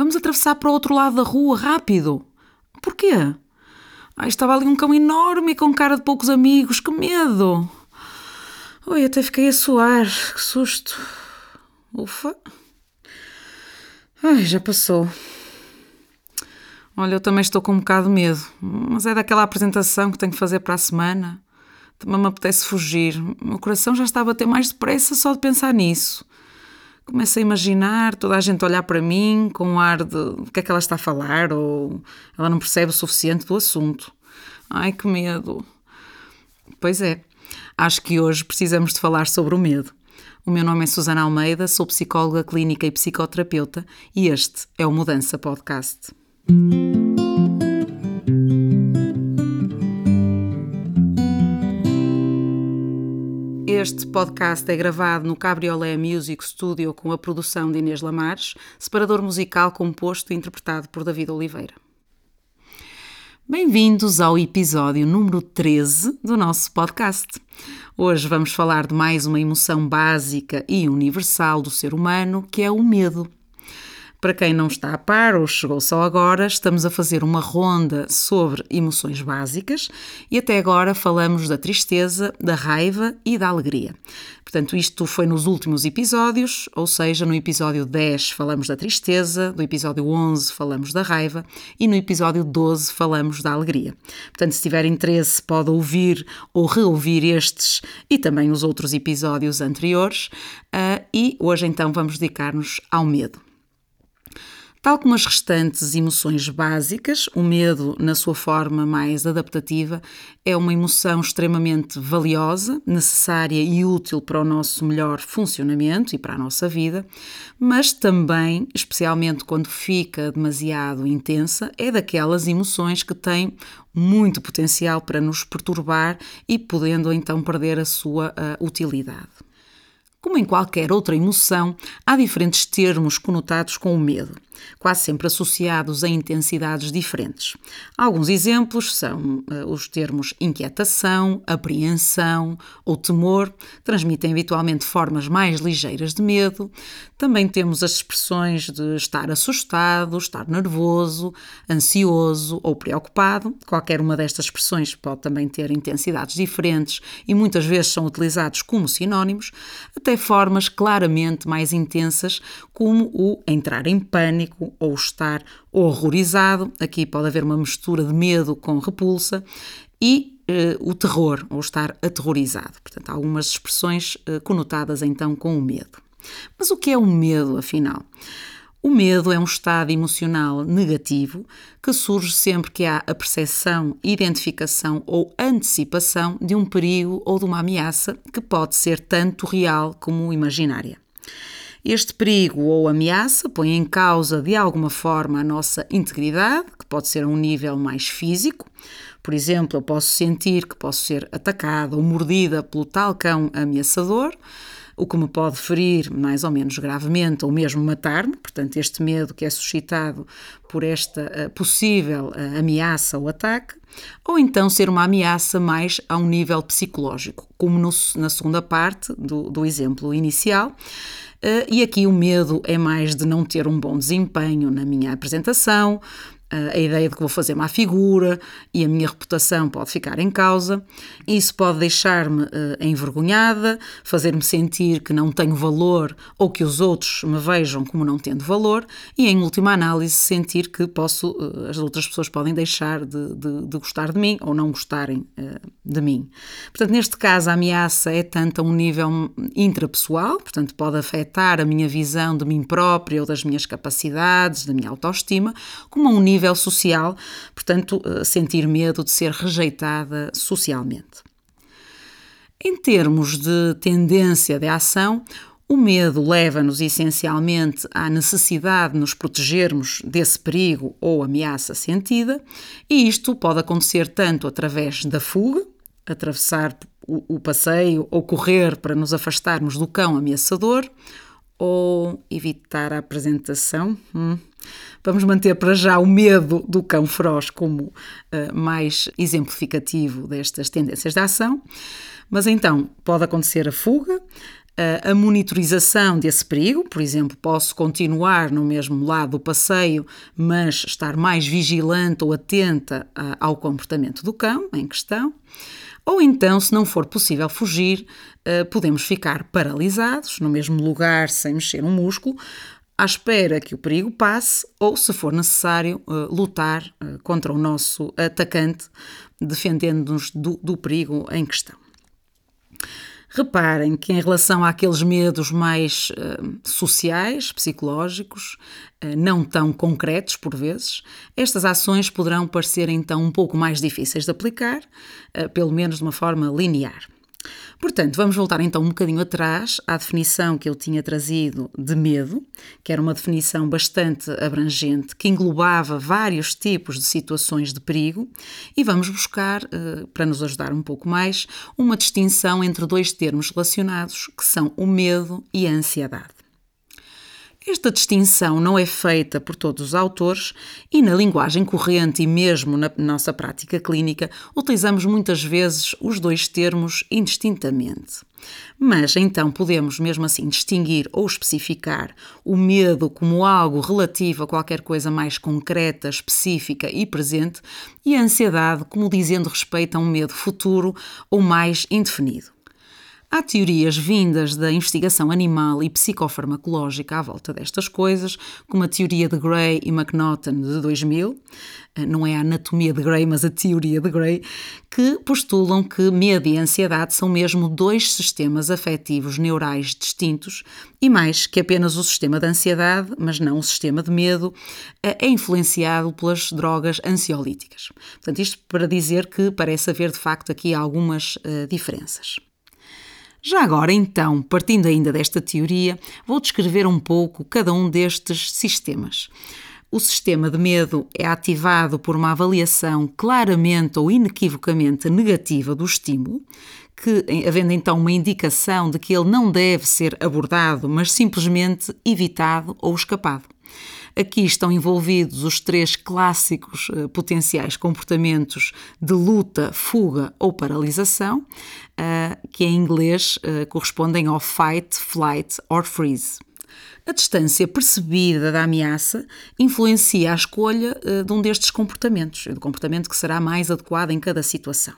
Vamos atravessar para o outro lado da rua, rápido. Porquê? Ai, estava ali um cão enorme com cara de poucos amigos, que medo! Oi, até fiquei a suar, que susto. Ufa. Ai, já passou. Olha, eu também estou com um bocado de medo, mas é daquela apresentação que tenho que fazer para a semana. Também me apetece fugir. O meu coração já está a bater mais depressa só de pensar nisso. Começo a imaginar toda a gente olhar para mim com um ar de o que é que ela está a falar ou ela não percebe o suficiente do assunto. Ai, que medo. Pois é, acho que hoje precisamos de falar sobre o medo. O meu nome é Susana Almeida, sou psicóloga clínica e psicoterapeuta e este é o Mudança Podcast. Este podcast é gravado no Cabriolé Music Studio com a produção de Inês Lamares, separador musical composto e interpretado por David Oliveira. Bem-vindos ao episódio número 13 do nosso podcast. Hoje vamos falar de mais uma emoção básica e universal do ser humano, que é o medo. Para quem não está a par ou chegou só agora, estamos a fazer uma ronda sobre emoções básicas e até agora falamos da tristeza, da raiva e da alegria. Portanto, isto foi nos últimos episódios, ou seja, no episódio 10 falamos da tristeza, no episódio 11 falamos da raiva e no episódio 12 falamos da alegria. Portanto, se tiver interesse, pode ouvir ou reouvir estes e também os outros episódios anteriores. Uh, e hoje então vamos dedicar-nos ao medo. Tal como as restantes emoções básicas, o medo, na sua forma mais adaptativa, é uma emoção extremamente valiosa, necessária e útil para o nosso melhor funcionamento e para a nossa vida, mas também, especialmente quando fica demasiado intensa, é daquelas emoções que têm muito potencial para nos perturbar e podendo então perder a sua uh, utilidade. Como em qualquer outra emoção, há diferentes termos conotados com o medo, quase sempre associados a intensidades diferentes. Alguns exemplos são uh, os termos inquietação, apreensão ou temor, transmitem habitualmente formas mais ligeiras de medo. Também temos as expressões de estar assustado, estar nervoso, ansioso ou preocupado. Qualquer uma destas expressões pode também ter intensidades diferentes e muitas vezes são utilizados como sinónimos, até formas claramente mais intensas, como o entrar em pânico ou estar horrorizado. Aqui pode haver uma mistura de medo com repulsa e eh, o terror ou estar aterrorizado. Portanto, algumas expressões eh, conotadas então com o medo. Mas o que é o medo, afinal? O medo é um estado emocional negativo que surge sempre que há a percepção, identificação ou antecipação de um perigo ou de uma ameaça que pode ser tanto real como imaginária. Este perigo ou ameaça põe em causa de alguma forma a nossa integridade, que pode ser a um nível mais físico. Por exemplo, eu posso sentir que posso ser atacada ou mordida pelo tal cão ameaçador o que me pode ferir mais ou menos gravemente ou mesmo matar-me. Portanto, este medo que é suscitado por esta uh, possível uh, ameaça ou ataque, ou então ser uma ameaça mais a um nível psicológico, como no, na segunda parte do, do exemplo inicial. Uh, e aqui o medo é mais de não ter um bom desempenho na minha apresentação, a ideia de que vou fazer má figura e a minha reputação pode ficar em causa. Isso pode deixar-me uh, envergonhada, fazer-me sentir que não tenho valor ou que os outros me vejam como não tendo valor e, em última análise, sentir que posso, uh, as outras pessoas podem deixar de, de, de, gostar de mim ou não gostarem uh, de mim. Portanto, neste caso, a ameaça é tanto a um nível intrapessoal, portanto, pode afetar a minha visão de mim própria ou das minhas capacidades, da minha autoestima, como a um nível nível social, portanto, eh, sentir medo de ser rejeitada socialmente. Em termos de tendência de ação, o medo leva-nos essencialmente à necessidade de nos protegermos desse perigo ou ameaça sentida, e isto pode acontecer tanto através da fuga, atravessar o, passeio ou correr para nos afastarmos do cão ameaçador, ou evitar a apresentação. Hum. Vamos manter para já o medo do cão feroz como uh, mais exemplificativo destas tendências de ação. Mas então pode acontecer a fuga, a monitorização desse perigo, por exemplo, posso continuar no mesmo lado do passeio, mas estar mais vigilante ou atenta ao comportamento do cão em questão. Ou então, se não for possível fugir, podemos ficar paralisados no mesmo lugar sem mexer um músculo, à espera que o perigo passe ou, se for necessário, lutar contra o nosso atacante, defendendo-nos do, do perigo em questão. Reparem que, em relação àqueles medos mais uh, sociais, psicológicos, uh, não tão concretos por vezes, estas ações poderão parecer então um pouco mais difíceis de aplicar, uh, pelo menos de uma forma linear. Portanto, vamos voltar então um bocadinho atrás à definição que eu tinha trazido de medo, que era uma definição bastante abrangente, que englobava vários tipos de situações de perigo, e vamos buscar, eh, para nos ajudar um pouco mais, uma distinção entre dois termos relacionados, que são o medo e a ansiedade. Esta distinção não é feita por todos os autores e, na linguagem corrente e mesmo na nossa prática clínica, utilizamos muitas vezes os dois termos indistintamente. Mas então podemos mesmo assim distinguir ou especificar o medo como algo relativo a qualquer coisa mais concreta, específica e presente, e a ansiedade como dizendo respeito a um medo futuro ou mais indefinido. Há teorias vindas da investigação animal e psicofarmacológica à volta destas coisas, como a teoria de Gray e McNaughton de 2000, eh, não é a anatomia de Gray, mas a teoria de Gray, que postulam que medo e ansiedade são mesmo dois sistemas afetivos neurais distintos e mais que apenas o sistema de ansiedade, mas não o sistema de medo, eh, é influenciado pelas drogas ansiolíticas. Portanto, isto para dizer que parece haver de facto aqui algumas uh, diferenças. Já agora, então, partindo ainda desta teoria, vou descrever um pouco cada um destes sistemas. O sistema de medo é ativado por uma avaliação claramente ou inequivocamente negativa do estímulo, que, havendo então uma indicação de que ele não deve ser abordado, mas simplesmente evitado ou escapado. Aqui estão envolvidos os três clássicos uh, potenciais comportamentos de luta, fuga ou paralisação, uh, que em inglês uh, correspondem ao fight, flight or freeze. A distância percebida da ameaça influencia a escolha de um destes comportamentos, do comportamento que será mais adequado em cada situação.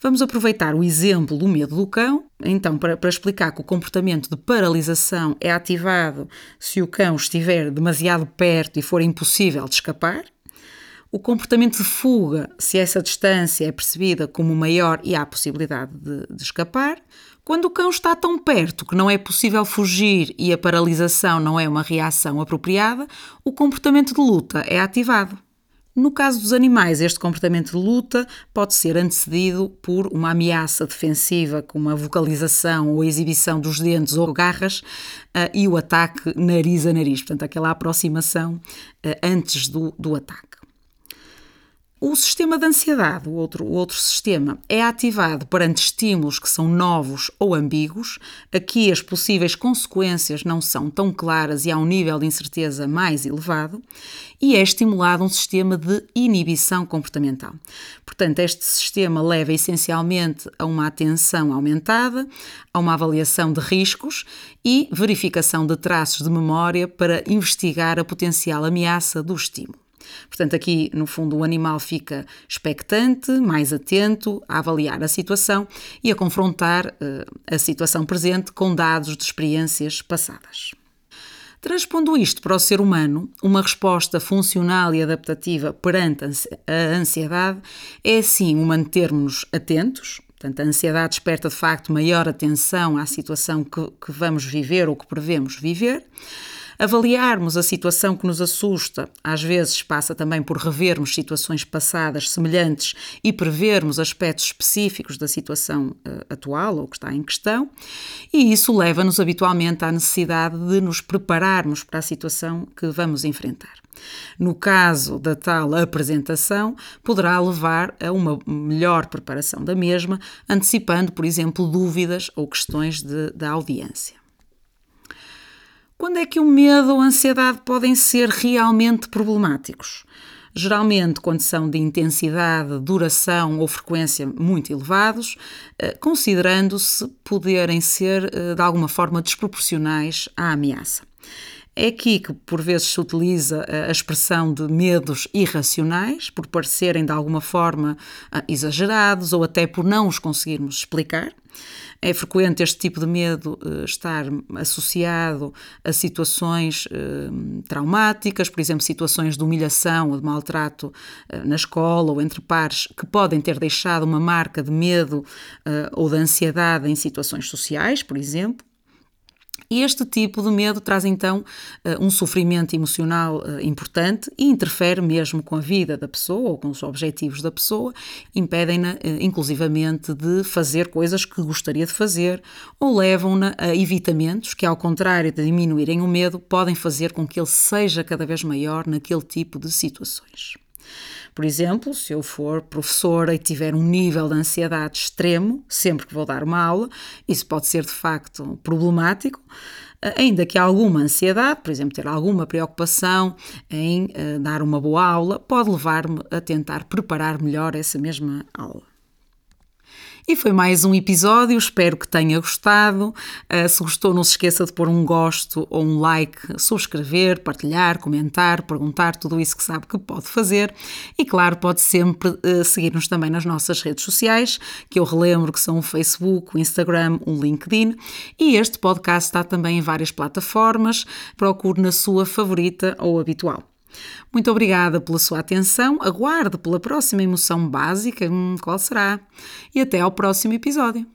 Vamos aproveitar o exemplo do medo do cão, então, para, para, explicar que o comportamento de paralisação é ativado se o cão estiver demasiado perto e for impossível de escapar. O comportamento de fuga, se essa distância é percebida como maior e há possibilidade de, de escapar. Quando o cão está tão perto que não é possível fugir e a paralisação não é uma reação apropriada, o comportamento de luta é ativado. No caso dos animais, este comportamento de luta pode ser antecedido por uma ameaça defensiva, como a vocalização ou a exibição dos dentes ou garras, uh, e o ataque nariz a nariz, portanto, aquela aproximação uh, antes do, do ataque. O sistema de ansiedade, o outro, o outro sistema, é ativado perante estímulos que são novos ou ambíguos. Aqui as possíveis consequências não são tão claras e há um nível de incerteza mais elevado. E é estimulado um sistema de inibição comportamental. Portanto, este sistema leva essencialmente a uma atenção aumentada, a uma avaliação de riscos e verificação de traços de memória para investigar a potencial ameaça do estímulo. Portanto, aqui, no fundo, o animal fica expectante, mais atento a avaliar a situação e a confrontar uh, a situação presente com dados de experiências passadas. Transpondo isto para o ser humano, uma resposta funcional e adaptativa perante a ansiedade é, sim, o mantermos-nos atentos, Portanto, a ansiedade desperta de facto maior atenção à situação que, que, vamos viver ou que prevemos viver. Avaliarmos a situação que nos assusta, às vezes passa também por revermos situações passadas semelhantes e prevermos aspectos específicos da situação uh, atual ou que está em questão, e isso leva-nos habitualmente à necessidade de nos prepararmos para a situação que vamos enfrentar. No caso da tal apresentação, poderá levar a uma melhor preparação da mesma, antecipando, por exemplo, dúvidas ou questões de, da audiência. Quando é que o medo ou a ansiedade podem ser realmente problemáticos? geralmente quando são de intensidade, duração ou frequência muito elevados, eh, considerando-se poderem ser eh, de alguma forma desproporcionais à ameaça. É aqui que por vezes se utiliza a expressão de medos irracionais, por parecerem de alguma forma ah, exagerados ou até por não os conseguirmos explicar. É frequente este tipo de medo uh, estar associado a situações uh, traumáticas, por exemplo, situações de humilhação ou de maltrato na escola ou entre pares, que podem ter deixado uma marca de medo ou de ansiedade em situações sociais, por exemplo. Este tipo de medo traz então eh, um sofrimento emocional eh, importante e interfere mesmo com a vida da pessoa ou com os objetivos da pessoa, impedem-na eh, inclusivamente de fazer coisas que gostaria de fazer ou levam-na a evitamentos que, ao contrário de diminuírem o medo, podem fazer com que ele seja cada vez maior naquele tipo de situações. Por exemplo, se eu for professora e tiver um nível de ansiedade extremo, sempre que vou dar uma aula, isso pode ser de facto problemático, eh, ainda que alguma ansiedade, por exemplo, ter alguma preocupação em uh, dar uma boa aula, pode levar-me a tentar preparar melhor essa mesma aula. E foi mais um episódio, espero que tenha gostado. Uh, se gostou, não se esqueça de pôr um gosto ou um like, subscrever, partilhar, comentar, perguntar, tudo isso que sabe que pode fazer. E claro, pode sempre uh, seguir-nos também nas nossas redes sociais, que eu relembro que são o Facebook, o Instagram, o LinkedIn. E este podcast está também em várias plataformas. Procure na sua favorita ou habitual. Muito obrigada pela sua atenção. Aguarde pela próxima emoção básica, hum, qual será? E até ao próximo episódio.